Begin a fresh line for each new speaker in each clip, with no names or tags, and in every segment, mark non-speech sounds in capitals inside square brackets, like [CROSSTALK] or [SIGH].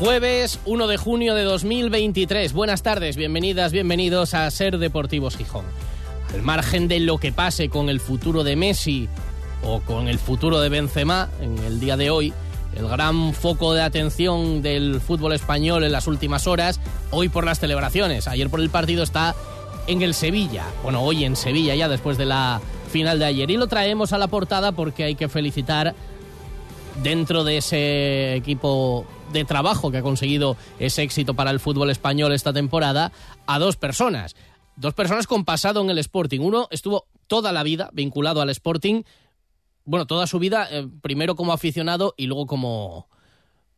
Jueves 1 de junio de 2023. Buenas tardes, bienvenidas, bienvenidos a Ser Deportivos Gijón. Al margen de lo que pase con el futuro de Messi o con el futuro de Benzema en el día de hoy, el gran foco de atención del fútbol español en las últimas horas, hoy por las celebraciones, ayer por el partido está en el Sevilla. Bueno, hoy en Sevilla ya después de la final de ayer. Y lo traemos a la portada porque hay que felicitar dentro de ese equipo de trabajo que ha conseguido ese éxito para el fútbol español esta temporada a dos personas. Dos personas con pasado en el Sporting. Uno estuvo toda la vida vinculado al Sporting, bueno, toda su vida, eh, primero como aficionado y luego como,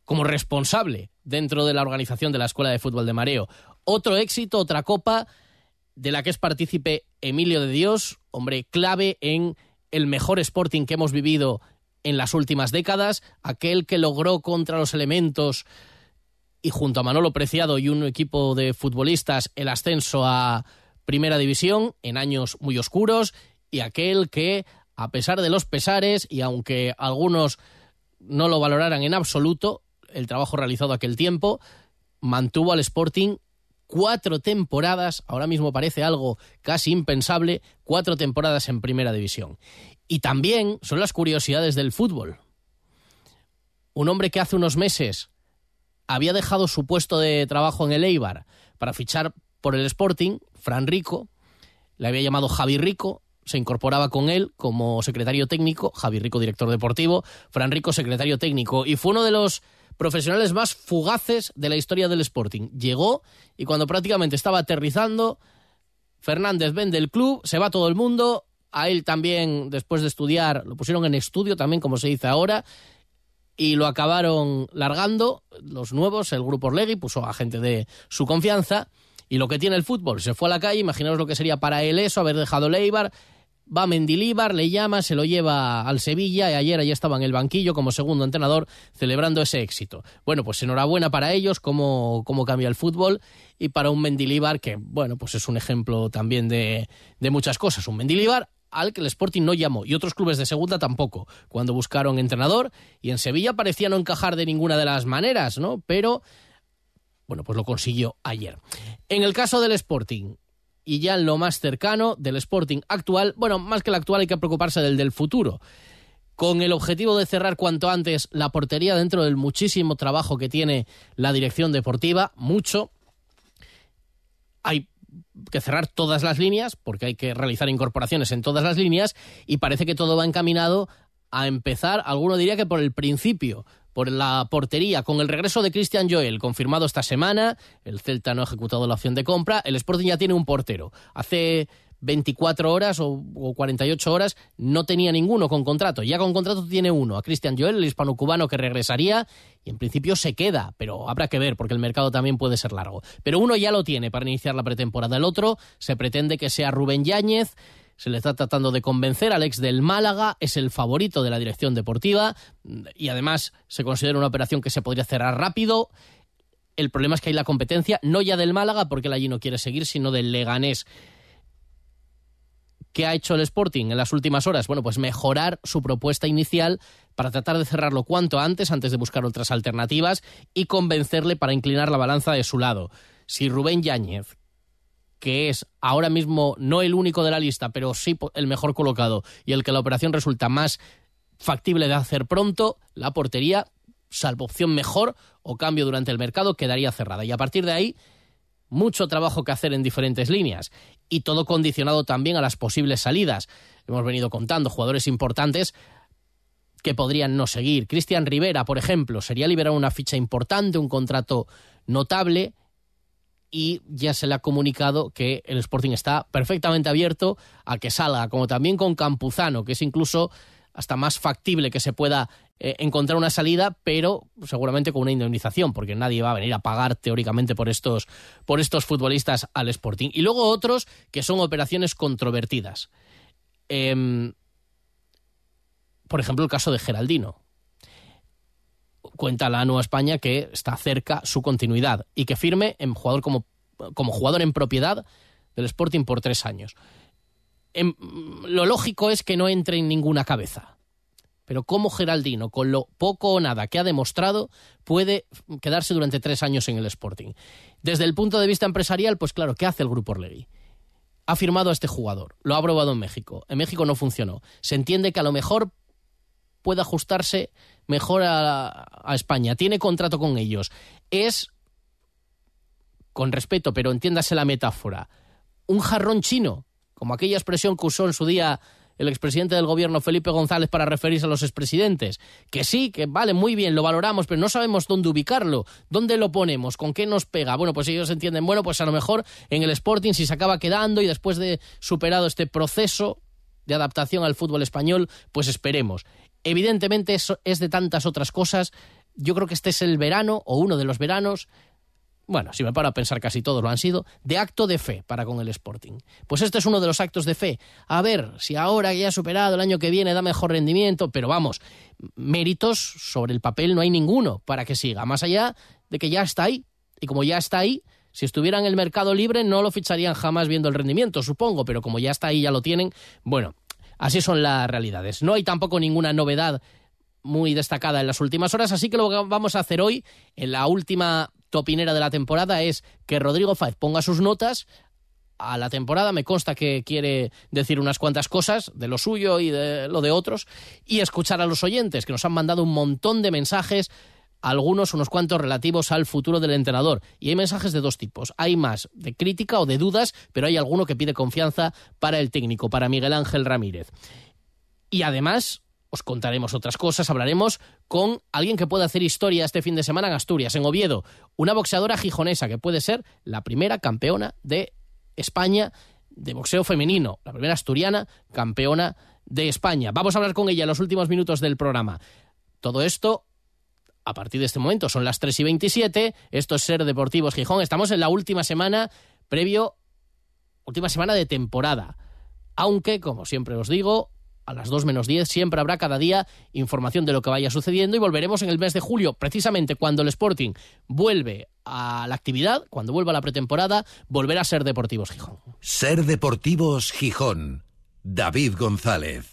como responsable dentro de la organización de la Escuela de Fútbol de Mareo. Otro éxito, otra copa de la que es partícipe Emilio de Dios, hombre clave en el mejor Sporting que hemos vivido en las últimas décadas, aquel que logró contra los elementos y junto a Manolo Preciado y un equipo de futbolistas el ascenso a Primera División en años muy oscuros y aquel que, a pesar de los pesares y aunque algunos no lo valoraran en absoluto, el trabajo realizado aquel tiempo, mantuvo al Sporting cuatro temporadas, ahora mismo parece algo casi impensable, cuatro temporadas en Primera División. Y también son las curiosidades del fútbol. Un hombre que hace unos meses había dejado su puesto de trabajo en el Eibar para fichar por el Sporting, Fran Rico, le había llamado Javi Rico, se incorporaba con él como secretario técnico, Javi Rico director deportivo, Fran Rico secretario técnico, y fue uno de los profesionales más fugaces de la historia del Sporting. Llegó y cuando prácticamente estaba aterrizando, Fernández vende el club, se va todo el mundo, a él también, después de estudiar, lo pusieron en estudio también, como se dice ahora, y lo acabaron largando los nuevos, el grupo Orlegui, puso a gente de su confianza. Y lo que tiene el fútbol, se fue a la calle, imaginaos lo que sería para él eso, haber dejado Leibar, va Mendilíbar, le llama, se lo lleva al Sevilla y ayer allí estaba en el banquillo como segundo entrenador celebrando ese éxito. Bueno, pues enhorabuena para ellos, cómo, cambia el fútbol y para un Mendilíbar que, bueno, pues es un ejemplo también de, de muchas cosas. Un Mendilíbar al que el Sporting no llamó y otros clubes de segunda tampoco, cuando buscaron entrenador y en Sevilla parecía no encajar de ninguna de las maneras, ¿no? Pero bueno, pues lo consiguió ayer. En el caso del Sporting y ya en lo más cercano del Sporting actual, bueno, más que el actual hay que preocuparse del del futuro con el objetivo de cerrar cuanto antes la portería dentro del muchísimo trabajo que tiene la dirección deportiva, mucho. Hay que cerrar todas las líneas, porque hay que realizar incorporaciones en todas las líneas, y parece que todo va encaminado a empezar, alguno diría que por el principio, por la portería, con el regreso de Christian Joel, confirmado esta semana, el Celta no ha ejecutado la opción de compra, el Sporting ya tiene un portero. Hace 24 horas o, 48 horas no tenía ninguno con contrato. Ya con contrato tiene uno, a Cristian Joel, el hispano-cubano que regresaría y en principio se queda, pero habrá que ver porque el mercado también puede ser largo. Pero uno ya lo tiene para iniciar la pretemporada. El otro se pretende que sea Rubén Yáñez. Se le está tratando de convencer al ex del Málaga, es el favorito de la dirección deportiva y además se considera una operación que se podría cerrar rápido. El problema es que hay la competencia, no ya del Málaga, porque él allí no quiere seguir, sino del Leganés ¿Qué ha hecho el Sporting en las últimas horas? Bueno, pues mejorar su propuesta inicial para tratar de cerrarlo cuanto antes, antes de buscar otras alternativas y convencerle para inclinar la balanza de su lado. Si Rubén Yáñez, que es ahora mismo no el único de la lista, pero sí el mejor colocado y el que la operación resulta más factible de hacer pronto, la portería, salvo opción mejor o cambio durante el mercado, quedaría cerrada. Y a partir de ahí, mucho trabajo que hacer en diferentes líneas y todo condicionado también a las posibles salidas. Hemos venido contando jugadores importantes que podrían no seguir. Cristian Rivera, por ejemplo, sería liberar una ficha importante, un contrato notable y ya se le ha comunicado que el Sporting está perfectamente abierto a que salga, como también con Campuzano, que es incluso hasta más factible que se pueda eh, encontrar una salida, pero seguramente con una indemnización, porque nadie va a venir a pagar teóricamente por estos, por estos futbolistas al Sporting. Y luego otros que son operaciones controvertidas. Em, por ejemplo, el caso de Geraldino. Cuenta la Nueva España que está cerca su continuidad y que firme en jugador como, como jugador en propiedad del Sporting por tres años. Em, lo lógico es que no entre en ninguna cabeza. Pero cómo Geraldino, con lo poco o nada que ha demostrado, puede quedarse durante tres años en el Sporting. Desde el punto de vista empresarial, pues claro, ¿qué hace el Grupo Orlegui? Ha firmado a este jugador, lo ha aprobado en México. En México no funcionó. Se entiende que a lo mejor puede ajustarse mejor a, a España. Tiene contrato con ellos. Es, con respeto, pero entiéndase la metáfora, un jarrón chino, como aquella expresión que usó en su día el expresidente del gobierno Felipe González para referirse a los expresidentes. Que sí, que vale, muy bien, lo valoramos, pero no sabemos dónde ubicarlo, dónde lo ponemos, con qué nos pega. Bueno, pues ellos entienden, bueno, pues a lo mejor en el Sporting si se acaba quedando y después de superado este proceso de adaptación al fútbol español, pues esperemos. Evidentemente eso es de tantas otras cosas. Yo creo que este es el verano o uno de los veranos bueno, si me paro a pensar casi todos lo han sido, de acto de fe para con el Sporting. Pues este es uno de los actos de fe. A ver, si ahora que ya ha superado el año que viene da mejor rendimiento, pero vamos, méritos sobre el papel no hay ninguno para que siga, más allá de que ya está ahí. Y como ya está ahí, si estuviera en el mercado libre no lo ficharían jamás viendo el rendimiento, supongo, pero como ya está ahí, ya lo tienen, bueno, así son las realidades. No hay tampoco ninguna novedad muy destacada en las últimas horas, así que lo vamos a hacer hoy, en la última topinera de la temporada es que Rodrigo Fáez ponga sus notas a la temporada. Me consta que quiere decir unas cuantas cosas de lo suyo y de lo de otros y escuchar a los oyentes que nos han mandado un montón de mensajes algunos, unos cuantos relativos al futuro del entrenador. Y hay mensajes de dos tipos. Hay más de crítica o de dudas, pero hay alguno que pide confianza para el técnico, para Miguel Ángel Ramírez. Y además, os contaremos otras cosas, hablaremos con alguien que puede hacer historia este fin de semana en Asturias, en Oviedo, una boxeadora gijonesa que puede ser la primera campeona de España de boxeo femenino, la primera asturiana campeona de España. Vamos a hablar con ella en los últimos minutos del programa. Todo esto a partir de este momento son las 3 y 27. Esto es Ser Deportivos Gijón. Estamos en la última semana previo, última semana de temporada. Aunque, como siempre os digo, a las 2 menos 10 siempre habrá cada día información de lo que vaya sucediendo y volveremos en el mes de julio, precisamente cuando el Sporting vuelve a la actividad, cuando vuelva la pretemporada, volverá a ser Deportivos Gijón.
Ser Deportivos Gijón. David González.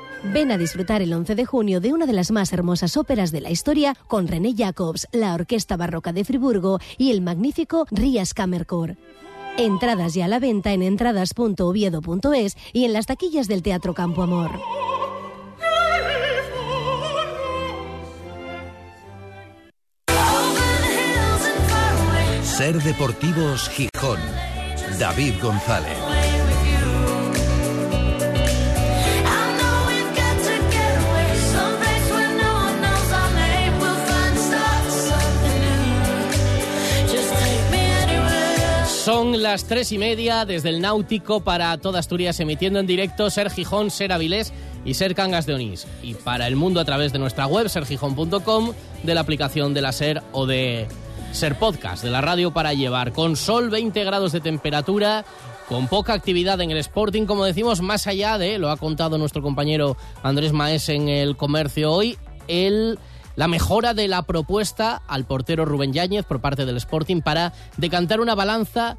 Ven a disfrutar el 11 de junio de una de las más hermosas óperas de la historia con René Jacobs, la Orquesta Barroca de Friburgo y el magnífico Rías Kammerchor. Entradas ya a la venta en entradas.oviedo.es y en las taquillas del Teatro Campo Amor.
Ser Deportivos Gijón. David González.
Tres y media desde el Náutico para toda Asturias, emitiendo en directo Ser Gijón, Ser Avilés y Ser Cangas de Onís. Y para el mundo a través de nuestra web, sergijón.com, de la aplicación de la Ser o de Ser Podcast, de la radio para llevar. Con sol, 20 grados de temperatura, con poca actividad en el Sporting, como decimos, más allá de, lo ha contado nuestro compañero Andrés Maes en el comercio hoy, el la mejora de la propuesta al portero Rubén Yáñez por parte del Sporting para decantar una balanza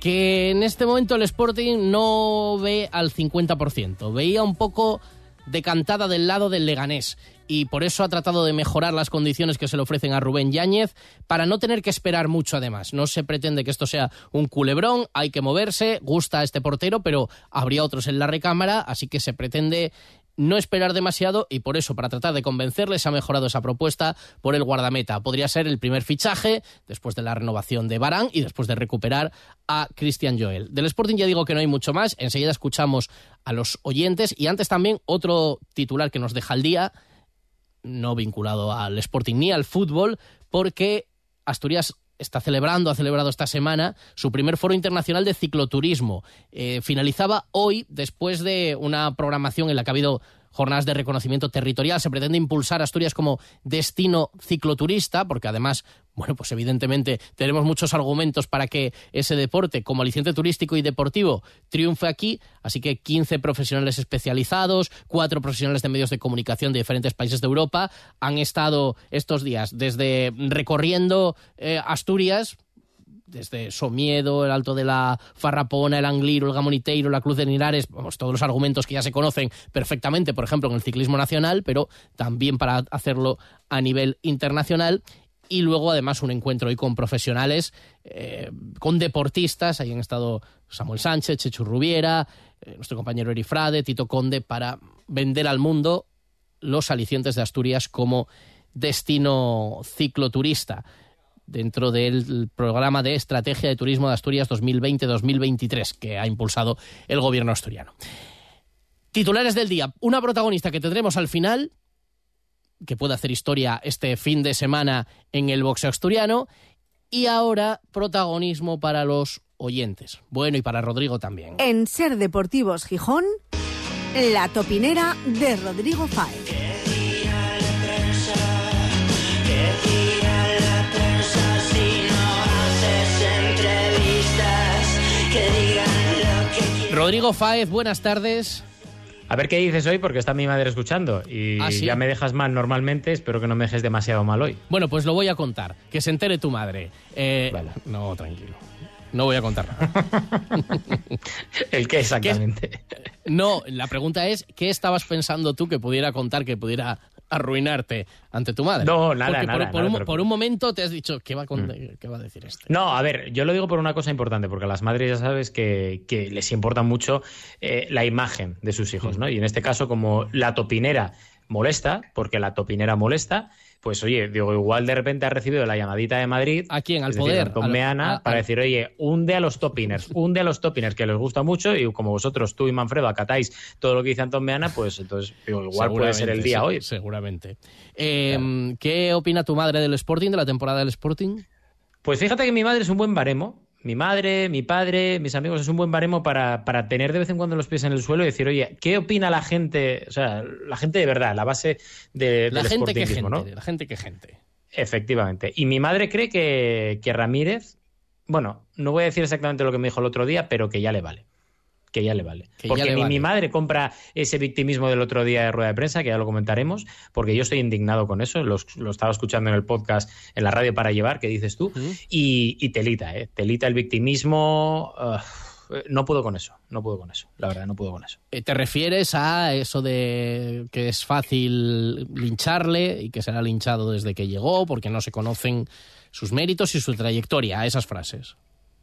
que en este momento el Sporting no ve al 50%. Veía un poco decantada del lado del Leganés y por eso ha tratado de mejorar las condiciones que se le ofrecen a Rubén Yáñez para no tener que esperar mucho además. No se pretende que esto sea un culebrón, hay que moverse, gusta a este portero, pero habría otros en la recámara, así que se pretende no esperar demasiado y por eso, para tratar de convencerles, ha mejorado esa propuesta por el guardameta. Podría ser el primer fichaje después de la renovación de Barán y después de recuperar a Christian Joel. Del Sporting ya digo que no hay mucho más, enseguida escuchamos a los oyentes y antes también otro titular que nos deja el día, no vinculado al Sporting ni al fútbol, porque Asturias está celebrando, ha celebrado esta semana su primer foro internacional de cicloturismo. Eh, finalizaba hoy, después de una programación en la que ha habido jornadas de reconocimiento territorial. Se pretende impulsar Asturias como destino cicloturista, porque además, bueno, pues evidentemente tenemos muchos argumentos para que ese deporte, como aliciente turístico y deportivo, triunfe aquí. Así que 15 profesionales especializados, cuatro profesionales de medios de comunicación de diferentes países de Europa han estado estos días desde recorriendo eh, Asturias desde Somiedo, el Alto de la Farrapona, el Angliro, el Gamoniteiro, la Cruz de Nirares, vamos, todos los argumentos que ya se conocen perfectamente, por ejemplo, en el ciclismo nacional, pero también para hacerlo a nivel internacional. Y luego, además, un encuentro hoy con profesionales, eh, con deportistas. Ahí han estado Samuel Sánchez, Chechu Rubiera, eh, nuestro compañero Eri Frade, Tito Conde, para vender al mundo los alicientes de Asturias como destino cicloturista dentro del programa de Estrategia de Turismo de Asturias 2020-2023 que ha impulsado el gobierno asturiano. Titulares del día. Una protagonista que tendremos al final, que puede hacer historia este fin de semana en el boxeo asturiano. Y ahora protagonismo para los oyentes. Bueno, y para Rodrigo también.
En Ser Deportivos Gijón, la topinera de Rodrigo Fáez.
Rodrigo Fáez, buenas tardes.
A ver qué dices hoy, porque está mi madre escuchando. Y
¿Ah, sí?
ya me dejas mal normalmente, espero que no me dejes demasiado mal hoy.
Bueno, pues lo voy a contar. Que se entere tu madre. Eh,
Vale.
No, tranquilo. No voy a contar nada. [LAUGHS]
¿El qué exactamente?
No, la pregunta es, ¿qué estabas pensando tú que pudiera contar, que pudiera arruinarte ante tu madre?
No, nada,
Porque por,
nada,
por un,
pero-
por un momento te has dicho, ¿qué va, a con- ¿qué va a decir este?
No, a ver, yo lo digo por una cosa importante, porque a las madres ya sabes que, que les importa mucho eh, la imagen de sus hijos, ¿no? Y en este caso, como la topinera molesta, porque la topinera molesta, pues oye, digo, igual de repente ha recibido la llamadita de Madrid.
¿A quién? ¿Al
decir,
poder? Al-
Meana,
a-
para decir, oye, hunde a los topiners, hunde a los topiners, que les gusta mucho, y como vosotros, tú y Manfredo, acatáis todo lo que dice Antón Meana, pues entonces, digo, igual puede ser el día
sí,
hoy.
Seguramente. Eh, ¿Qué opina tu madre del Sporting, de la temporada del Sporting?
Pues fíjate que mi madre es un buen baremo. Mi madre, mi padre, mis amigos es un buen baremo para, para tener de vez en cuando los pies en el suelo y decir, oye, ¿qué opina la gente? O sea, la gente de verdad, la base de,
La
del
gente que gente,
sportingismo, ¿no?
la gente que gente.
Efectivamente. Y mi madre cree que, que Ramírez, bueno, no voy a decir exactamente lo que me dijo el otro día, pero que ya le vale. Que ya le vale.
Que
porque
le
ni
vale.
mi madre compra ese victimismo del otro día de rueda de prensa, que ya lo comentaremos, porque yo estoy indignado con eso. Lo, estaba escuchando en el podcast, en la radio para llevar, que dices tú, y, y telita, ¿eh? Telita el victimismo. ugh, no puedo con eso, no puedo con eso. La verdad, no puedo con eso.
Eh, ¿Te refieres a eso de que es fácil lincharle y que será linchado desde que llegó porque no se conocen sus méritos y su trayectoria? A esas frases.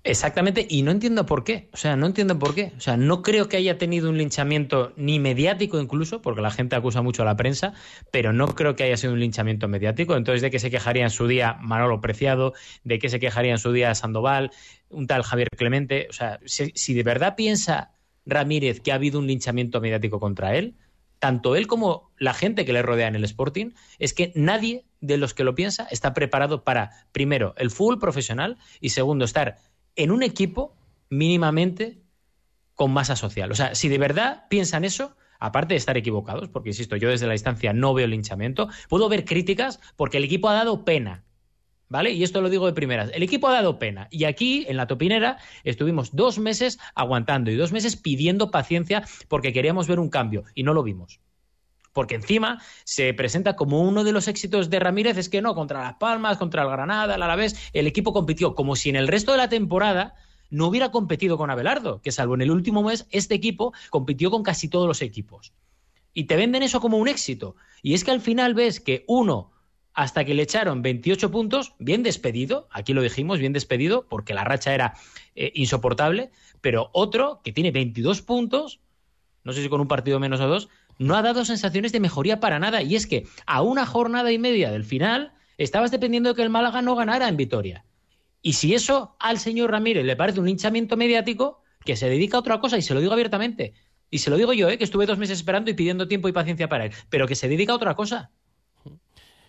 Exactamente, y no entiendo por qué. O sea, no entiendo por qué. O sea, no creo que haya tenido un linchamiento ni mediático incluso, porque la gente acusa mucho a la prensa, pero no creo que haya sido un linchamiento mediático. Entonces, de que se quejaría en su día Manolo Preciado, de que se quejaría en su día Sandoval, un tal Javier Clemente. O sea, si, si de verdad piensa Ramírez que ha habido un linchamiento mediático contra él, tanto él como la gente que le rodea en el Sporting, es que nadie de los que lo piensa está preparado para, primero, el fútbol profesional y segundo, estar en un equipo mínimamente con masa social. O sea, si de verdad piensan eso, aparte de estar equivocados, porque insisto, yo desde la distancia no veo linchamiento, puedo ver críticas porque el equipo ha dado pena. ¿Vale? Y esto lo digo de primeras. El equipo ha dado pena. Y aquí, en la topinera, estuvimos dos meses aguantando y dos meses pidiendo paciencia porque queríamos ver un cambio y no lo vimos. Porque encima se presenta como uno de los éxitos de Ramírez, es que no, contra Las Palmas, contra el Granada, el Alavés, el equipo compitió como si en el resto de la temporada no hubiera competido con Abelardo, que salvo en el último mes, este equipo compitió con casi todos los equipos. Y te venden eso como un éxito. Y es que al final ves que uno hasta que le echaron 28 puntos, bien despedido, aquí lo dijimos, bien despedido, porque la racha era eh, insoportable, pero otro que tiene 22 puntos, no sé si con un partido menos o dos, no ha dado sensaciones de mejoría para nada. Y es que a una jornada y media del final estabas dependiendo de que el Málaga no ganara en Vitoria. Y si eso al señor Ramírez le parece un hinchamiento mediático, que se dedica a otra cosa, y se lo digo abiertamente, y se lo digo yo, ¿eh? que estuve dos meses esperando y pidiendo tiempo y paciencia para él, pero que se dedica a otra cosa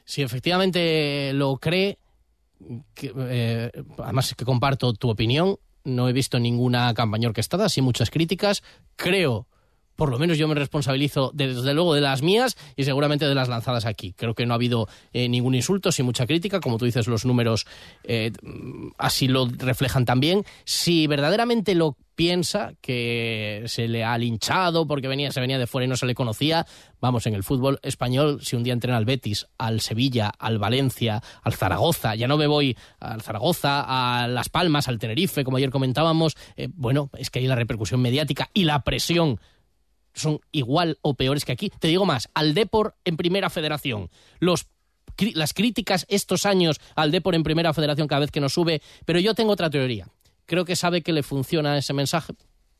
si efectivamente lo cree, que, eh, además que comparto tu opinión, no he visto ninguna campaña orquestada, sí muchas críticas, creo por lo menos yo me responsabilizo desde luego de las mías y seguramente de las lanzadas aquí. Creo que no ha habido eh, ningún insulto, sin mucha crítica, como tú dices, los números eh, así lo reflejan también. Si verdaderamente lo piensa que se le ha linchado porque venía, se venía de fuera y no se le conocía. Vamos, en el fútbol español, si un día entrena al Betis, al Sevilla, al Valencia, al Zaragoza, ya no me voy al Zaragoza, a Las Palmas, al Tenerife, como ayer comentábamos, eh, bueno, es que hay la repercusión mediática y la presión son igual o peores que aquí. Te digo más, al Depor en Primera Federación, los las críticas estos años al Depor en Primera Federación cada vez que nos sube, pero yo tengo otra teoría. Creo que sabe que le funciona ese mensaje,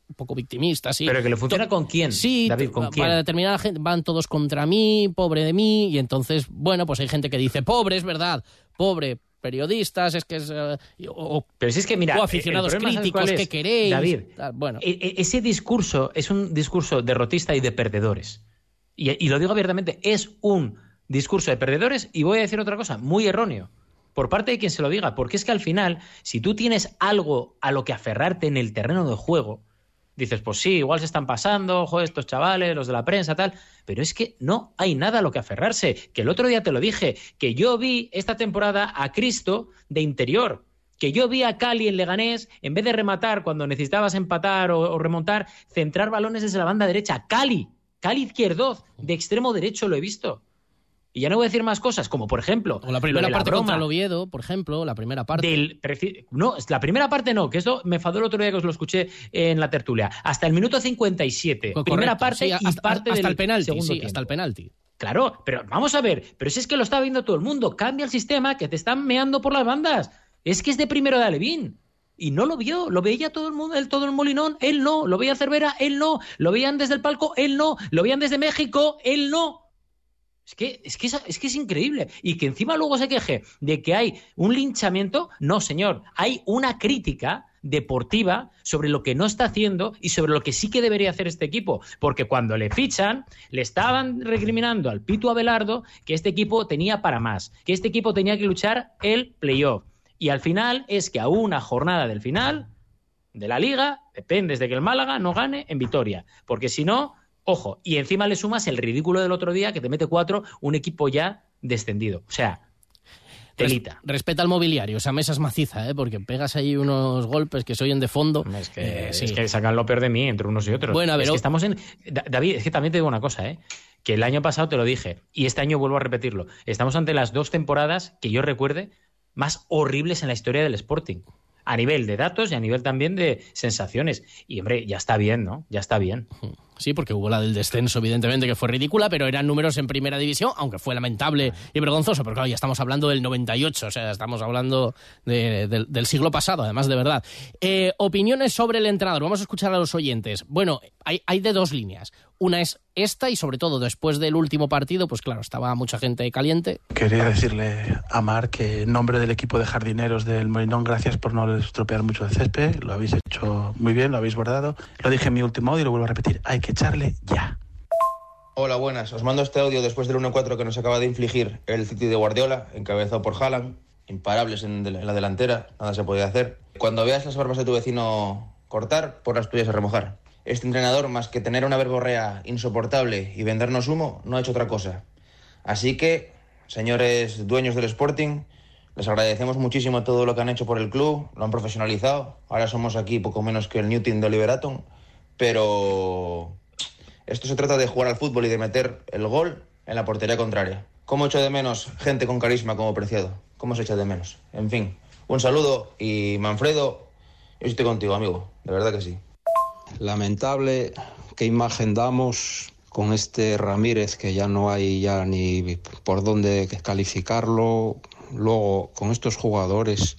un poco victimista, sí.
¿Pero que le funciona con quién?
Sí,
David, ¿con quién?
para determinada gente van todos contra mí, pobre de mí, y entonces, bueno, pues hay gente que dice, pobre, es verdad, pobre, periodistas, es que es. Uh, o,
Pero si es que, mira,
o aficionados críticos, ¿qué queréis?
David,
bueno.
E, ese discurso es un discurso derrotista y de perdedores. Y, y lo digo abiertamente, es un discurso de perdedores y voy a decir otra cosa, muy erróneo por parte de quien se lo diga, porque es que al final, si tú tienes algo a lo que aferrarte en el terreno de juego, dices, pues sí, igual se están pasando, joder, estos chavales, los de la prensa, tal, pero es que no hay nada a lo que aferrarse, que el otro día te lo dije, que yo vi esta temporada a Cristo de interior, que yo vi a Cali en Leganés, en vez de rematar cuando necesitabas empatar o, remontar, centrar balones desde la banda derecha, Cali, Cali izquierdo, de extremo derecho lo he visto. Y ya no voy a decir más cosas, como por ejemplo.
O la primera
de
parte
la broma
contra el Oviedo, por ejemplo, la primera parte.
Del, no, la primera parte no, que esto me enfadó el otro día que os lo escuché en la tertulia. Hasta el minuto 57.
Co-
primera
correcto,
parte
sí,
y
hasta,
parte
hasta
del
el penalti,
segundo
sí, hasta el penalti.
Claro, pero vamos a ver, pero si es que lo está viendo todo el mundo, cambia el sistema que te están meando por las bandas. Es que es de primero de Alevín. Y no lo vio, lo veía todo el mundo, el, todo el molinón, él no, lo veía Cervera, él no, lo veían desde el palco, él no, lo veían desde México, él no. Es que, es, que es, increíble. Y que encima luego se queje de que hay un linchamiento. No, señor. Hay una crítica deportiva sobre lo que no está haciendo y sobre lo que sí que debería hacer este equipo. Porque cuando le fichan, le estaban recriminando al Pitu Abelardo que este equipo tenía para más, que este equipo tenía que luchar el playoff. Y al final es que a una jornada del final de la liga dependes de que el Málaga no gane en Vitoria. Porque si no, ojo, y encima le sumas el ridículo del otro día que te mete cuatro un equipo ya descendido. O sea, telita.
Res- respeta al mobiliario, esa mesa es maciza, ¿eh? porque pegas ahí unos golpes que se oyen de fondo.
Es que,
Eh, sí.
es que sacan lo peor de mí entre unos y otros.
Bueno, a ver,
es
o-
que estamos en. Da- David, es que también te digo una cosa, ¿eh? Que el año pasado te lo dije, y este año vuelvo a repetirlo. Estamos ante las dos temporadas que yo recuerde más horribles en la historia del Sporting. A nivel de datos y a nivel también de sensaciones. Y hombre, ya está bien, ¿no? Ya está bien.
Sí, porque hubo la del descenso, evidentemente, que fue ridícula, pero eran números en primera división, aunque fue lamentable y vergonzoso, pero claro, ya estamos hablando del 98, o sea, estamos hablando del siglo pasado, además de verdad. Eh, opiniones sobre el entrenador, vamos a escuchar a los oyentes. Bueno, hay, hay de dos líneas. Una es esta y sobre todo después del último partido, pues claro, estaba mucha gente caliente.
Quería decirle a Mar que en nombre del equipo de jardineros del Molinón, gracias por no estropear mucho el césped, lo habéis hecho muy bien, lo habéis bordado. Lo dije en mi último audio y lo vuelvo a repetir, hay echarle ya.
Hola, buenas. Os mando este audio después del 1-4 que nos acaba de infligir el City de Guardiola, encabezado por Haaland, imparables en, la delantera, nada se podía hacer. Cuando veas las barbas de tu vecino cortar, por las tuyas a remojar. Este entrenador, más que tener una verborrea insoportable y vendernos humo, no ha hecho otra cosa. Así que, señores dueños del Sporting, les agradecemos muchísimo todo lo que han hecho por el club, lo han profesionalizado. Ahora somos aquí poco menos que el Newton de Liberaton, pero esto se trata de jugar al fútbol y de meter el gol en la portería contraria. ¿Cómo echo de menos gente con carisma como Preciado? ¿Cómo se echa de menos? En fin, un saludo y Manfredo, yo estoy contigo, amigo, de verdad que sí.
Lamentable qué imagen damos con este Ramírez que ya no hay ya ni por dónde calificarlo. Luego, con estos jugadores,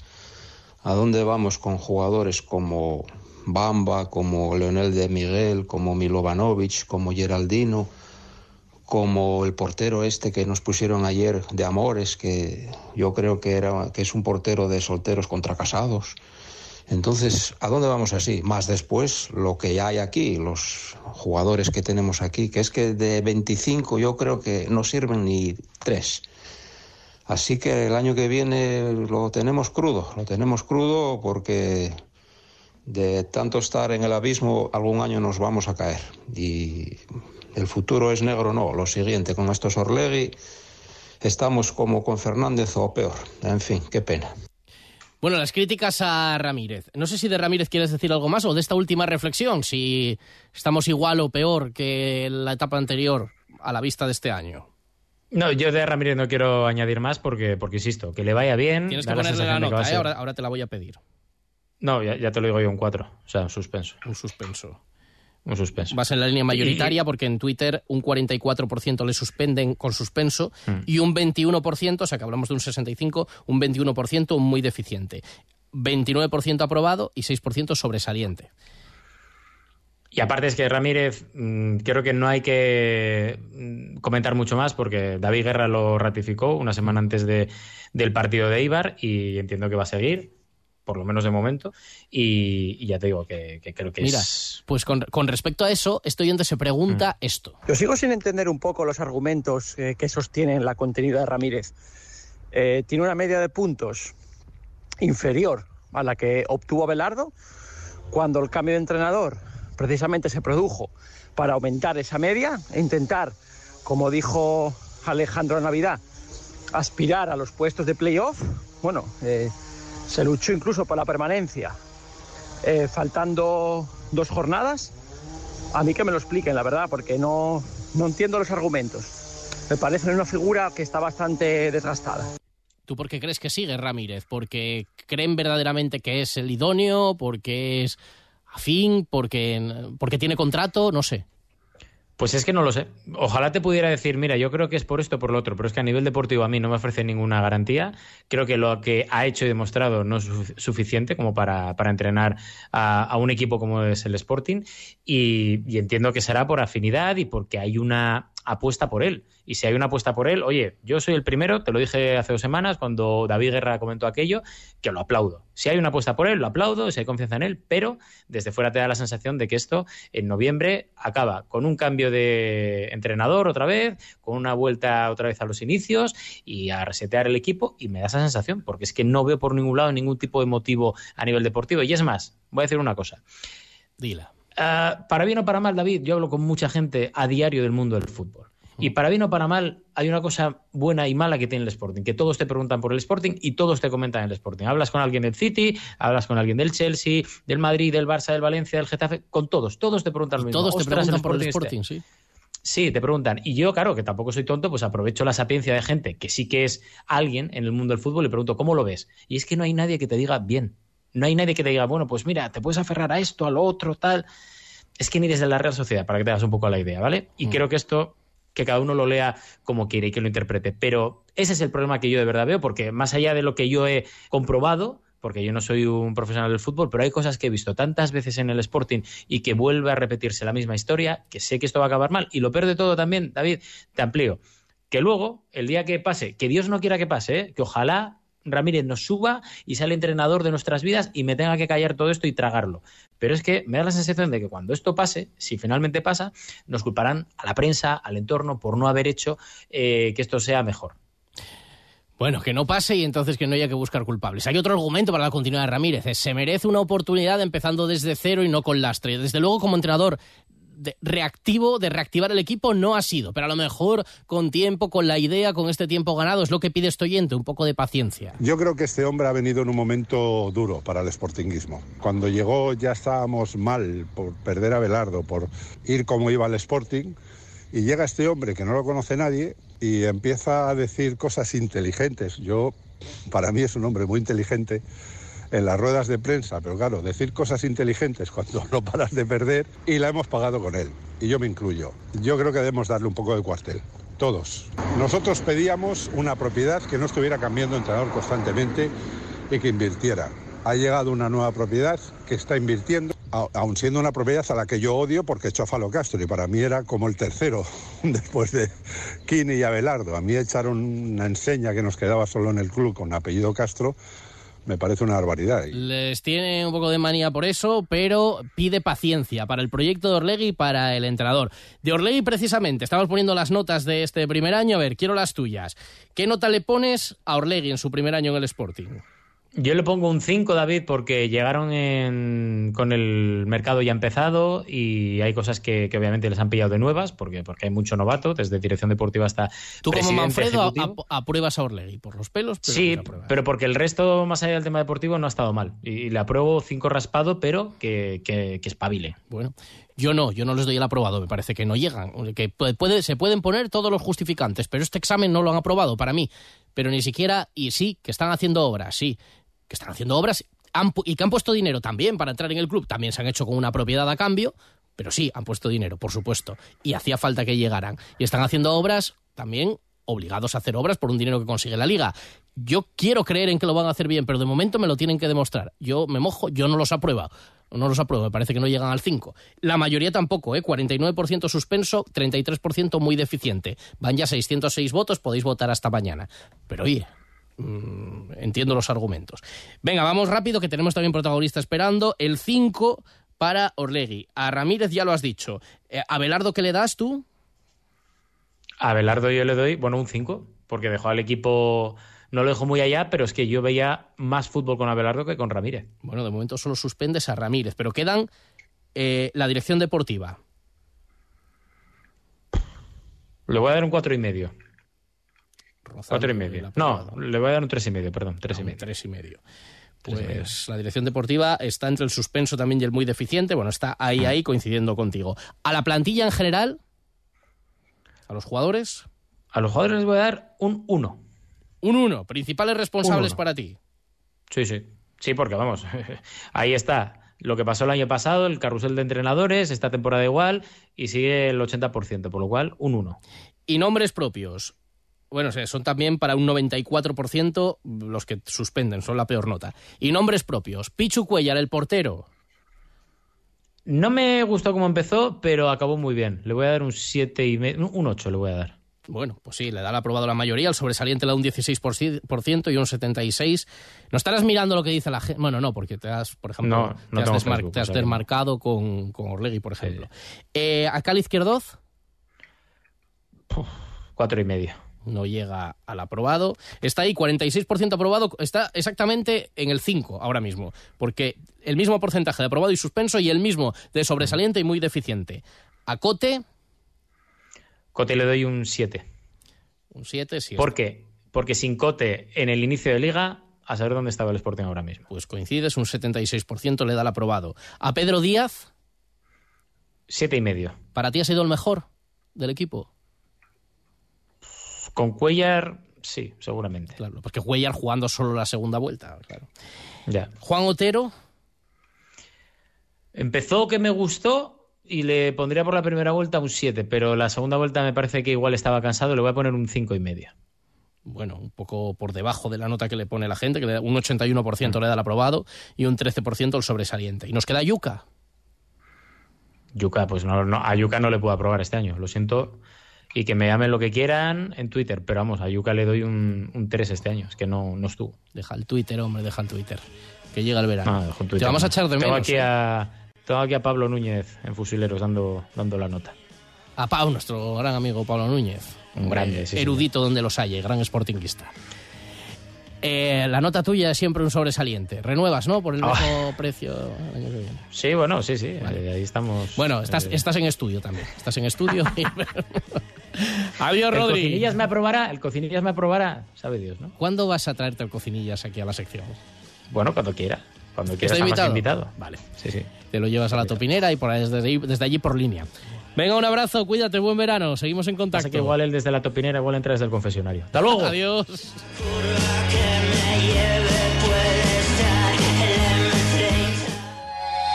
¿a dónde vamos con jugadores como Bamba, como Leonel de Miguel, como Milovanovic, como Geraldino, como el portero este que nos pusieron ayer de Amores, que yo creo que, era, que es un portero de solteros contra casados? Entonces, ¿a dónde vamos así? Más después, lo que hay aquí, los jugadores que tenemos aquí, que es que de 25 yo creo que no sirven ni tres. Así que el año que viene lo tenemos crudo, lo tenemos crudo porque de tanto estar en el abismo algún año nos vamos a caer. Y el futuro es negro, no. Lo siguiente, con estos Orlegui estamos como con Fernández o peor. En fin, qué pena.
Bueno, las críticas a Ramírez. No sé si de Ramírez quieres decir algo más o de esta última reflexión, si estamos igual o peor que la etapa anterior a la vista de este año.
No, yo de Ramírez no quiero añadir más porque, porque insisto, que le vaya bien.
Tienes que ponerle la, nota, ¿eh? ahora, ahora, te la voy a pedir.
No, ya, ya te lo digo yo un 4, o sea, un suspenso.
Un suspenso
un suspenso.
Vas en la línea mayoritaria porque en Twitter un 44% le suspenden con suspenso mm. y un 21%, o sea que hablamos de un 65, un 21% muy deficiente. 29% aprobado y 6% sobresaliente.
Y aparte es que Ramírez, mm, creo que no hay que mm, comentar mucho más porque David Guerra lo ratificó una semana antes de, del partido de Ibar y entiendo que va a seguir por lo menos de momento, y, ya te digo que, creo que
Mira, pues con, respecto a eso, este oyente se pregunta mm. esto.
Yo sigo sin entender un poco los argumentos eh, que sostienen la continuidad de Ramírez. Eh, tiene una media de puntos inferior a la que obtuvo Belardo cuando el cambio de entrenador precisamente se produjo para aumentar esa media e intentar, como dijo Alejandro Navidad, aspirar a los puestos de playoff. Bueno, eh, se luchó incluso por la permanencia, eh, faltando dos jornadas. A mí que me lo expliquen, la verdad, porque no, no entiendo los argumentos. Me parece una figura que está bastante desgastada.
¿Tú por qué crees que sigue Ramírez? ¿Porque creen verdaderamente que es el idóneo? ¿Porque es afín? ¿Porque, porque tiene contrato? No sé.
Pues es que no lo sé. Ojalá te pudiera decir, mira, yo creo que es por esto o por lo otro, pero es que a nivel deportivo a mí no me ofrece ninguna garantía. Creo que lo que ha hecho y demostrado no es suficiente como para, para entrenar a, un equipo como es el Sporting y entiendo que será por afinidad y porque hay una apuesta por él. Y si hay una apuesta por él, oye, yo soy el primero, te lo dije hace dos semanas cuando David Guerra comentó aquello, que lo aplaudo. Si hay una apuesta por él, lo aplaudo, si hay confianza en él, pero desde fuera te da la sensación de que esto en noviembre acaba con un cambio de entrenador otra vez, con una vuelta otra vez a los inicios y a resetear el equipo y me da esa sensación, porque es que no veo por ningún lado ningún tipo de motivo a nivel deportivo. Y es más, voy a decir una cosa.
Dila.
Ah, para bien o para mal, David, yo hablo con mucha gente a diario del mundo del fútbol. Y para bien o para mal, hay una cosa buena y mala que tiene el Sporting, que todos te preguntan por el Sporting y todos te comentan el Sporting. Hablas con alguien del City, hablas con alguien del Chelsea, del Madrid, del Barça, del Valencia, del Getafe, con todos, todos te preguntan lo mismo.
Todos te preguntan por el Sporting, sí.
Sí, te preguntan. Y yo, claro, que tampoco soy tonto, pues aprovecho la sapiencia de gente que sí que es alguien en el mundo del fútbol y pregunto, ¿cómo lo ves? Y es que no hay nadie que te diga bien. No hay nadie que te diga, bueno, pues mira, te puedes aferrar a esto, a lo otro, tal. es que ni desde la Real Sociedad, para que te hagas un poco la idea, ¿vale? Y
Mm.
creo que esto que cada uno lo lea como quiere y que lo interprete. Pero ese es el problema que yo de verdad veo, porque más allá de lo que yo he comprobado, porque yo no soy un profesional del fútbol, pero hay cosas que he visto tantas veces en el Sporting y que vuelve a repetirse la misma historia, que sé que esto va a acabar mal. Y lo peor de todo también, David, te amplío, que luego, el día que pase, que Dios no quiera que pase, ¿eh? que ojalá Ramírez nos suba y sea el entrenador de nuestras vidas y me tenga que callar todo esto y tragarlo. Pero es que me da la sensación de que cuando esto pase, si finalmente pasa, nos culparán a la prensa, al entorno, por no haber hecho eh, que esto sea mejor.
Bueno, que no pase y entonces que no haya que buscar culpables. Hay otro argumento para la continuidad de Ramírez. Se merece una oportunidad empezando desde cero y no con lastre. Desde luego, como entrenador de reactivo, de reactivar el equipo, no ha sido. Pero a lo mejor con tiempo, con la idea, con este tiempo ganado, es lo que pide este oyente, un poco de paciencia.
Yo creo que este hombre ha venido en un momento duro para el sportinguismo. Cuando llegó ya estábamos mal por perder a Belardo, por ir como iba el Sporting. Y llega este hombre que no lo conoce nadie y empieza a decir cosas inteligentes. Yo, para mí es un hombre muy inteligente en las ruedas de prensa, pero claro, decir cosas inteligentes cuando [LAUGHS] no paras de perder y la hemos pagado con él. Y yo me incluyo. Yo creo que debemos darle un poco de cuartel. Todos. Nosotros pedíamos una propiedad que no estuviera cambiando entrenador constantemente y que invirtiera. Ha llegado una nueva propiedad que está invirtiendo, aun siendo una propiedad a la que yo odio porque echó a Falo Castro y para mí era como el tercero [LAUGHS] después de Kini y Abelardo. A mí echaron una enseña que nos quedaba solo en el club con apellido Castro, me parece una barbaridad.
Les tiene un poco de manía por eso, pero pide paciencia para el proyecto de Orlegui y para el entrenador. De Orlegui, precisamente, estamos poniendo las notas de este primer año. A ver, quiero las tuyas. ¿Qué nota le pones a Orlegui en su primer año en el Sporting?
Yo le pongo un 5, David, porque llegaron en- con el mercado ya empezado y hay cosas que, que obviamente les han pillado de nuevas, porque, porque hay mucho novato, desde dirección deportiva hasta
Tú como Manfredo a-
ejecutivo.
a- apruebas a Orlegui por los pelos, pero
Sí,
apruebas.
pero porque el resto, más allá del tema deportivo, no ha estado mal. Y, y le apruebo 5 raspado, pero que, que, que espabile.
Bueno, yo no, yo no les doy el aprobado, me parece que no llegan. Que se pueden poner todos los justificantes, pero este examen no lo han aprobado para mí. Pero ni siquiera, y sí, que están haciendo obras, sí, que están haciendo obras y que han puesto dinero también para entrar en el club, también se han hecho con una propiedad a cambio, pero sí, han puesto dinero, por supuesto, y hacía falta que llegaran. Y están haciendo obras también obligados a hacer obras por un dinero que consigue la liga. Yo quiero creer en que lo van a hacer bien, pero de momento me lo tienen que demostrar. Yo me mojo, yo no los apruebo. No los apruebo, me parece que no llegan al 5. La mayoría tampoco, ¿eh? 49% suspenso, 33% muy deficiente. Van ya 606 votos, podéis votar hasta mañana. Pero oye, mm, entiendo los argumentos. Venga, vamos rápido, que tenemos también protagonista esperando. El 5 para Orlegui. A Ramírez ya lo has dicho. Eh, ¿A Belardo qué le das tú?
A Belardo yo le doy, bueno, un 5, porque dejó al equipo, no lo dejó muy allá, pero es que yo veía más fútbol con Abelardo que con Ramírez.
Bueno, de momento solo suspendes a Ramírez, pero quedan eh, la dirección deportiva.
Le voy a dar un cuatro y medio. Cuatro y medio. No, le voy a dar un tres y medio, perdón, tres y medio.
Tres y medio.
Tres y medio.
Pues la dirección deportiva está entre el suspenso también y el muy deficiente. Bueno, está ahí, ahí coincidiendo contigo. A la plantilla en general, a los jugadores,
A los jugadores les voy a dar un 1.
Un 1. Principales responsables
uno.
para ti.
Sí, sí. Sí, porque vamos, [LAUGHS] ahí está. Lo que pasó el año pasado, el carrusel de entrenadores, esta temporada igual, y sigue el 80%, por lo cual un 1.
Y nombres propios. Bueno, son también para un 94% los que suspenden, son la peor nota. Y nombres propios. Pichu Cuellar, el portero.
No me gustó cómo empezó, pero acabó muy bien. Le voy a dar un 7 y medio, un 8 le voy a dar.
Bueno, pues sí, le da el aprobado a la mayoría, el sobresaliente le da un 16% y un 76%. ¿No estarás mirando lo que dice la gente? Bueno, no, porque te has, por ejemplo,
No, no
te has,
Facebook,
te desmarcado con, con Orlegui, por ejemplo. Eh, ¿A Cali Izquierdoz?
Cuatro y medio.
No llega al aprobado. Está ahí, 46% aprobado, está exactamente en el 5 ahora mismo, porque el mismo porcentaje de aprobado y suspenso y el mismo de sobresaliente y muy deficiente. A Cote,
le doy un 7.
un 7, sí.
¿Por qué? Porque sin Cote en el inicio de liga, a saber dónde estaba el Sporting ahora mismo.
Pues coincides, un 76% le da el aprobado. A Pedro Díaz,
Siete y medio.
¿para ti ha sido el mejor del equipo?
Con Cuellar, sí, seguramente.
Claro, porque Cuellar jugando solo la segunda vuelta, claro.
Ya.
Juan Otero,
Empezó que me gustó y le pondría por la primera vuelta un 7, pero la segunda vuelta me parece que igual estaba cansado, le voy a poner un 5 y medio.
Bueno, un poco por debajo de la nota que le pone la gente, que le da un 81% le da el aprobado y un 13% el sobresaliente. Y nos queda Yuka.
Yuka, pues no, no, a Yuka no le puedo aprobar este año, lo siento. Y que me llamen lo que quieran en Twitter, pero vamos, a Yuka le doy un, un 3 este año, es que no, no estuvo.
Deja el Twitter, hombre, deja el Twitter. Que llega el verano.
En
Te vamos a echar de
Tengo
menos.
aquí,
¿eh?
a, tengo aquí a Pablo Núñez en Fusileros dando, dando la nota.
A Pau, nuestro gran amigo Pablo Núñez.
Un grande, sí,
Erudito donde los haya, gran sportinguista. Eh, la nota tuya es siempre un sobresaliente. Renuevas, ¿no? Por el
Ah.
mismo precio el año que viene.
Sí, bueno, sí, sí, eh, ahí estamos.
Bueno, estás,
eh,
estás en estudio también. Estás en estudio. [LAUGHS] Adiós,
el
Rodri.
cocinillas me aprobará, el cocinillas me aprobará, sabe Dios, ¿no?
¿Cuándo vas a traerte el cocinillas aquí a la sección?
Bueno, cuando quiera. Cuando quiera
¿Está
está más
invitado?
invitado.
Vale.
Sí, sí.
Te lo llevas a la topinera y por ahí- desde, ahí- desde allí por línea. Venga, un abrazo, cuídate, buen verano. Seguimos en contacto.
que igual él desde la topinera, igual entra desde el confesionario. ¡Hasta luego!
Adiós.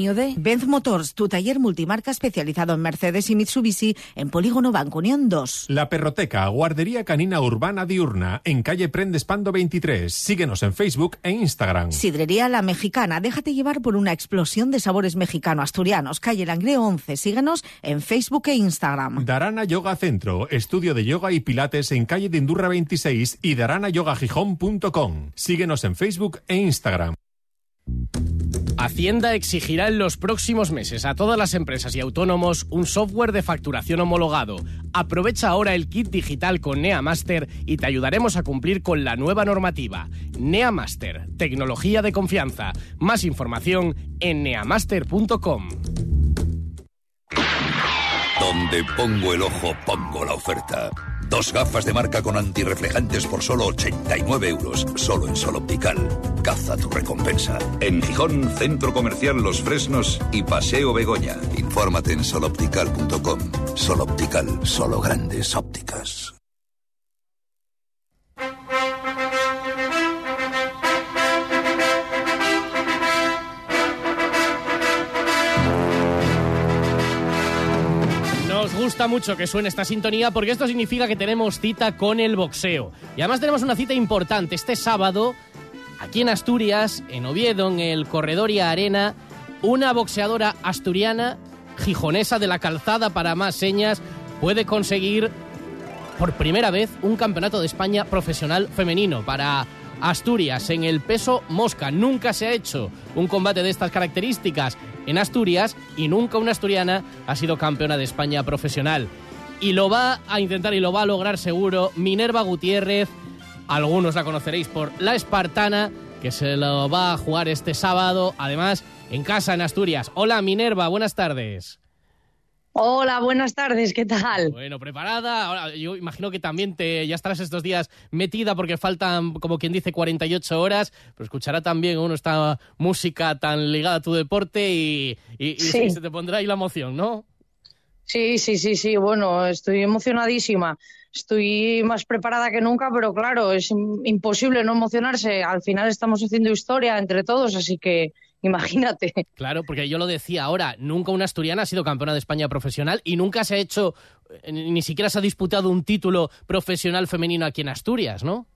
de Benz Motors, tu taller multimarca especializado en Mercedes y Mitsubishi en Polígono Banco Unión 2.
La Perroteca, guardería canina urbana diurna, en calle Prendespando 23. Síguenos en Facebook e Instagram.
Sidrería La Mexicana, déjate llevar por una explosión de sabores mexicano-asturianos. Calle Langreo 11, síguenos en Facebook e Instagram.
Darana Yoga Centro, estudio de yoga y pilates en calle de Indurra 26 y daranayogagijón.com. Síguenos en Facebook e Instagram.
Hacienda exigirá en los próximos meses a todas las empresas y autónomos un software de facturación homologado. Aprovecha ahora el kit digital con NeaMaster y te ayudaremos a cumplir con la nueva normativa. NeaMaster, tecnología de confianza. Más información en neamaster.com.
Donde pongo el ojo, pongo la oferta. Dos gafas de marca con antirreflejantes por solo 89 euros. Solo en Sol Optical. Caza tu recompensa. En Gijón, Centro Comercial Los Fresnos y Paseo Begoña. Infórmate en soloptical.com. Sol Optical, solo grandes ópticas.
Nos gusta mucho que suene esta sintonía porque esto significa que tenemos cita con el boxeo. Y además tenemos una cita importante este sábado, aquí en Asturias, en Oviedo, en el Corredoria Arena, una boxeadora asturiana, gijonesa de la calzada para más señas, puede conseguir por primera vez un campeonato de España profesional femenino para Asturias en el peso mosca. Nunca se ha hecho un combate de estas características en Asturias y nunca una asturiana ha sido campeona de España profesional. Y lo va a intentar y lo va a lograr seguro Minerva Gutiérrez. Algunos la conoceréis por La Espartana, que se lo va a jugar este sábado, además en casa en Asturias. Hola Minerva, buenas tardes.
Hola, buenas tardes, ¿qué tal?
Bueno, preparada. Ahora, yo imagino que también te ya estarás estos días metida porque faltan, como quien dice, 48 horas, pero escuchará también uno esta música tan ligada a tu deporte y, y- y
Sí.
sí, se te pondrá ahí la emoción, ¿no?
Sí, sí, sí, sí, bueno, estoy emocionadísima. Estoy más preparada que nunca, pero claro, es im- imposible no emocionarse. Al final estamos haciendo historia entre todos, así que imagínate.
Claro, porque yo lo decía ahora, nunca una asturiana ha sido campeona de España profesional y nunca se ha hecho, eh, ni ni siquiera se ha disputado un título profesional femenino aquí en Asturias, ¿no?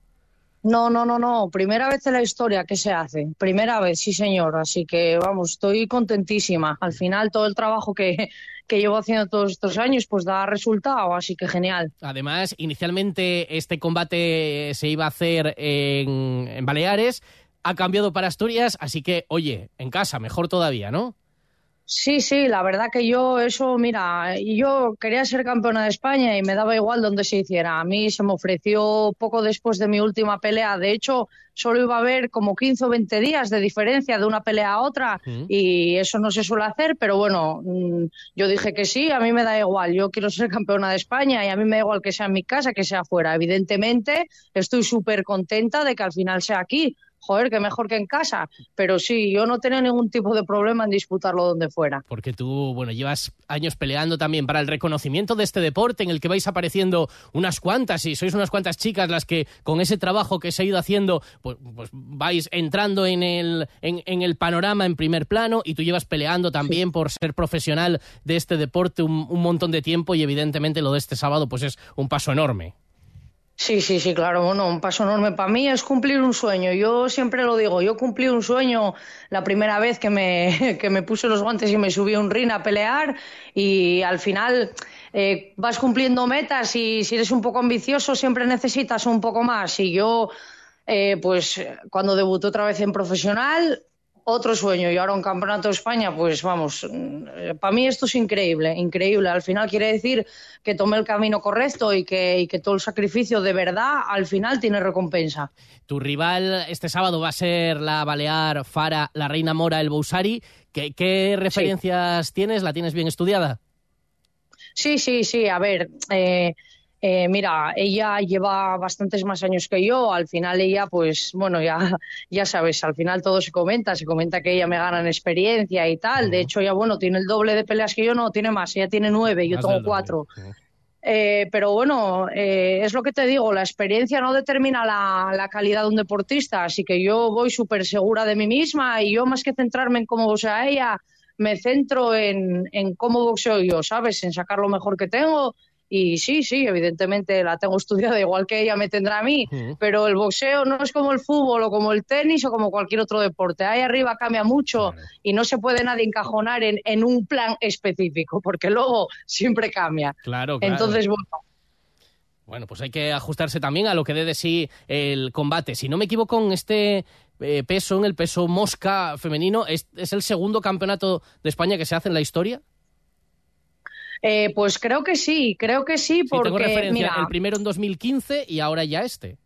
No, no, no, no. Primera vez en la historia que se hace. Primera vez, sí, señor. Así que, vamos, estoy contentísima. Al final, todo el trabajo que, que llevo haciendo todos estos años, pues da resultado. Así que genial.
Además, inicialmente este combate se iba a hacer en, en Baleares, ha cambiado para Asturias, así que, oye, en casa, mejor todavía, ¿no?
Sí, sí, la verdad que yo eso, mira, yo quería ser campeona de España y me daba igual donde se hiciera. A mí se me ofreció poco después de mi última pelea. De hecho, solo iba a haber como 15 o 20 días de diferencia de una pelea a otra y eso no se suele hacer, pero bueno, mm, yo dije que sí, a mí me da igual. Yo quiero ser campeona de España y a mí me da igual que sea en mi casa, que sea fuera. Evidentemente, estoy súper contenta de que al final sea aquí joder, que mejor que en casa. Pero sí, yo no tenía ningún tipo de problema en disputarlo donde fuera.
Porque tú, bueno, llevas años peleando también para el reconocimiento de este deporte en el que vais apareciendo unas cuantas y sois unas cuantas chicas las que con ese trabajo que se ha ido haciendo, pues, pues vais entrando en el, en, el panorama en primer plano y tú llevas peleando también por ser profesional de este deporte un, un montón de tiempo y evidentemente lo de este sábado pues es un paso enorme.
Sí, sí, sí, claro. Bueno, un paso enorme para mí es cumplir un sueño. Yo siempre lo digo, yo cumplí un sueño la primera vez que me, [LAUGHS] que me puse los guantes y me subí a un ring a pelear y al final eh, vas cumpliendo metas y si eres un poco ambicioso siempre necesitas un poco más. Y yo, eh, pues cuando debuté otra vez en profesional, otro sueño y ahora un campeonato de España, pues vamos, mm, para mí esto es increíble, increíble. Al final quiere decir que tomé el camino correcto y que, todo el sacrificio de verdad al final tiene recompensa.
Tu rival este sábado va a ser la Balear Fara, la Reina Mora, el Bousari. ¿Qué, referencias tienes? ¿La tienes bien estudiada?
Sí, sí, sí. A ver, eh, eh, mira, ella lleva bastantes más años que yo, al final ella, pues bueno, ya, ya sabes, al final todo se comenta, se comenta que ella me gana en experiencia y tal, de hecho ya, bueno, tiene el doble de peleas que yo, no, tiene más, ella tiene nueve, yo tengo cuatro. Eh, pero bueno, eh, es lo que te digo, la experiencia no determina la, calidad de un deportista, así que yo voy súper segura de mí misma y yo más que centrarme en cómo boxea ella, me centro en, en cómo boxeo yo, ¿sabes? En sacar lo mejor que tengo y sí, sí, evidentemente la tengo [LAUGHS] estudiada igual que ella me tendrá a mí, pero el boxeo no es como el fútbol o como el tenis o como cualquier otro deporte. Ahí arriba cambia mucho y no se puede nadie encajonar en, en, un plan específico, porque luego siempre cambia.
Claro,
claro. Entonces, bueno.
Bueno, pues hay que ajustarse también a lo que dé de sí el combate. Si no me equivoco, en este eh, peso, en el peso mosca femenino, ¿es, ¿es el segundo campeonato de España que se hace en la historia?
Eh, pues creo que sí, creo que sí, porque
tengo referencia, el primero en 2015 y ahora ya este.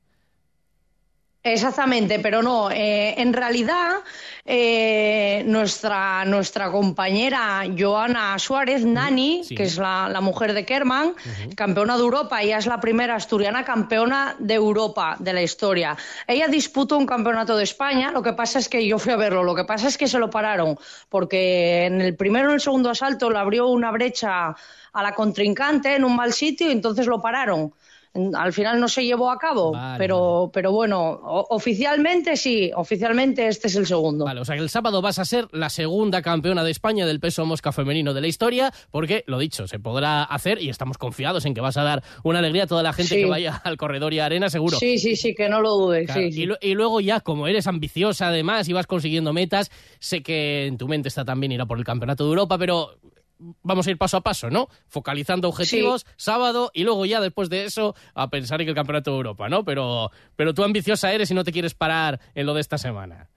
Exactamente, pero no. Eh, en realidad, eh, nuestra, nuestra compañera Joana Suárez, Nani, que es la, mujer de Kerman, campeona de Europa, ella es la primera asturiana campeona de Europa de la historia. Ella disputó un campeonato de España, lo que pasa es que yo fui a verlo, lo que pasa es que se lo pararon, porque en el primero y en el segundo asalto le abrió una brecha a la contrincante en un mal sitio y entonces lo pararon al final no se llevó a cabo, pero, pero bueno, oficialmente sí, oficialmente este es el segundo.
Vale, o sea que el sábado vas a ser la segunda campeona de España del peso mosca femenino de la historia, porque lo dicho, se podrá hacer y estamos confiados en que vas a dar una alegría a toda la gente que vaya al corredor y a arena, seguro.
Sí, sí, sí, que no lo dudes.
y, y, luego ya, como eres ambiciosa además y vas consiguiendo metas, sé que en tu mente está también ir a por el campeonato de Europa, pero vamos a ir paso a paso, ¿no? Focalizando objetivos, sábado, y luego ya después de eso a pensar en el Campeonato de Europa, ¿no? Pero, pero tú ambiciosa eres y no te quieres parar en lo de esta semana.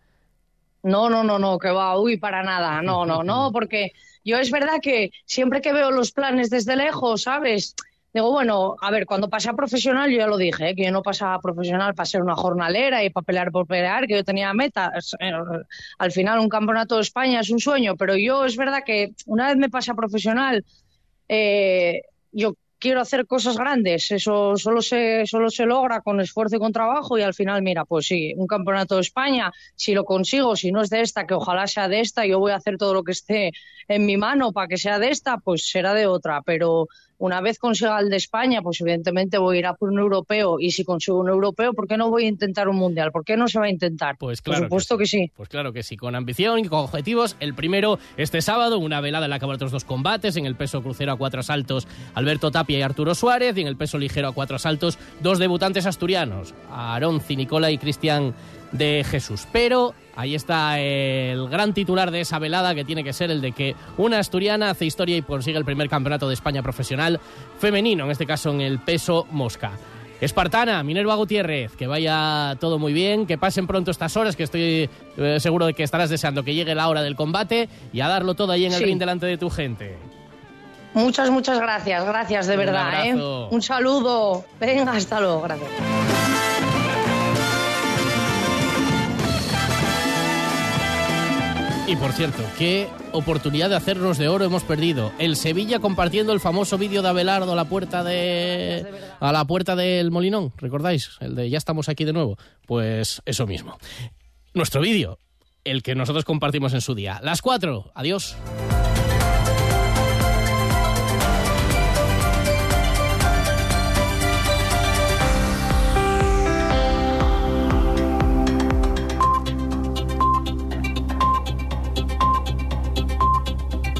No, no, no, no, que va, uy, para nada, no, no, no, [LAUGHS] porque yo es verdad que siempre que veo los planes desde lejos, ¿sabes? Digo, bueno, a ver, cuando pasé a profesional, yo ya lo dije, ¿eh? que yo no pasaba a profesional para ser una jornalera y para pelear por pelear, que yo tenía metas. Al final, un campeonato de España es un sueño, pero yo es verdad que una vez me pasé a profesional, eh, yo quiero hacer cosas grandes. Eso solo se, solo se logra con esfuerzo y con trabajo. Y al final, mira, pues sí, un campeonato de España, si lo consigo, si no es de esta, que ojalá sea de esta, yo voy a hacer todo lo que esté en mi mano para que sea de esta, pues será de otra. Pero una vez consiga el de España, pues evidentemente voy a ir a por un europeo. Y si consigo un europeo, ¿por qué no voy a intentar un mundial? ¿Por qué no se va a intentar?
Pues claro.
Por supuesto que sí.
Pues claro que sí, con ambición y con objetivos. El primero este sábado, una velada en la que habrá otros dos combates. En el peso crucero a cuatro asaltos, Alberto Tapia y Arturo Suárez. Y en el peso ligero a cuatro asaltos, dos debutantes asturianos, Aarón Cinicola y Cristian de Jesús. Pero ahí está el gran titular de esa velada, que tiene que ser el de que una asturiana hace historia y consigue el primer campeonato de España profesional femenino, en este caso en el peso mosca. Espartana, Minerva Gutiérrez, que vaya todo muy bien, que pasen pronto estas horas, que estoy eh, seguro de que estarás deseando que llegue la hora del combate y a darlo todo ahí en el
Sí.
ring delante de tu gente.
Muchas, muchas gracias, gracias de
Un
verdad, ¿eh? Un saludo. Venga, hasta luego, gracias.
Y por cierto, qué oportunidad de hacernos de oro hemos perdido. El Sevilla compartiendo el famoso vídeo de Abelardo a la puerta de a la puerta del Molinón, ¿recordáis? El de ya estamos aquí de nuevo. Pues eso mismo. Nuestro vídeo, el que nosotros compartimos en su día. Las cuatro. Adiós.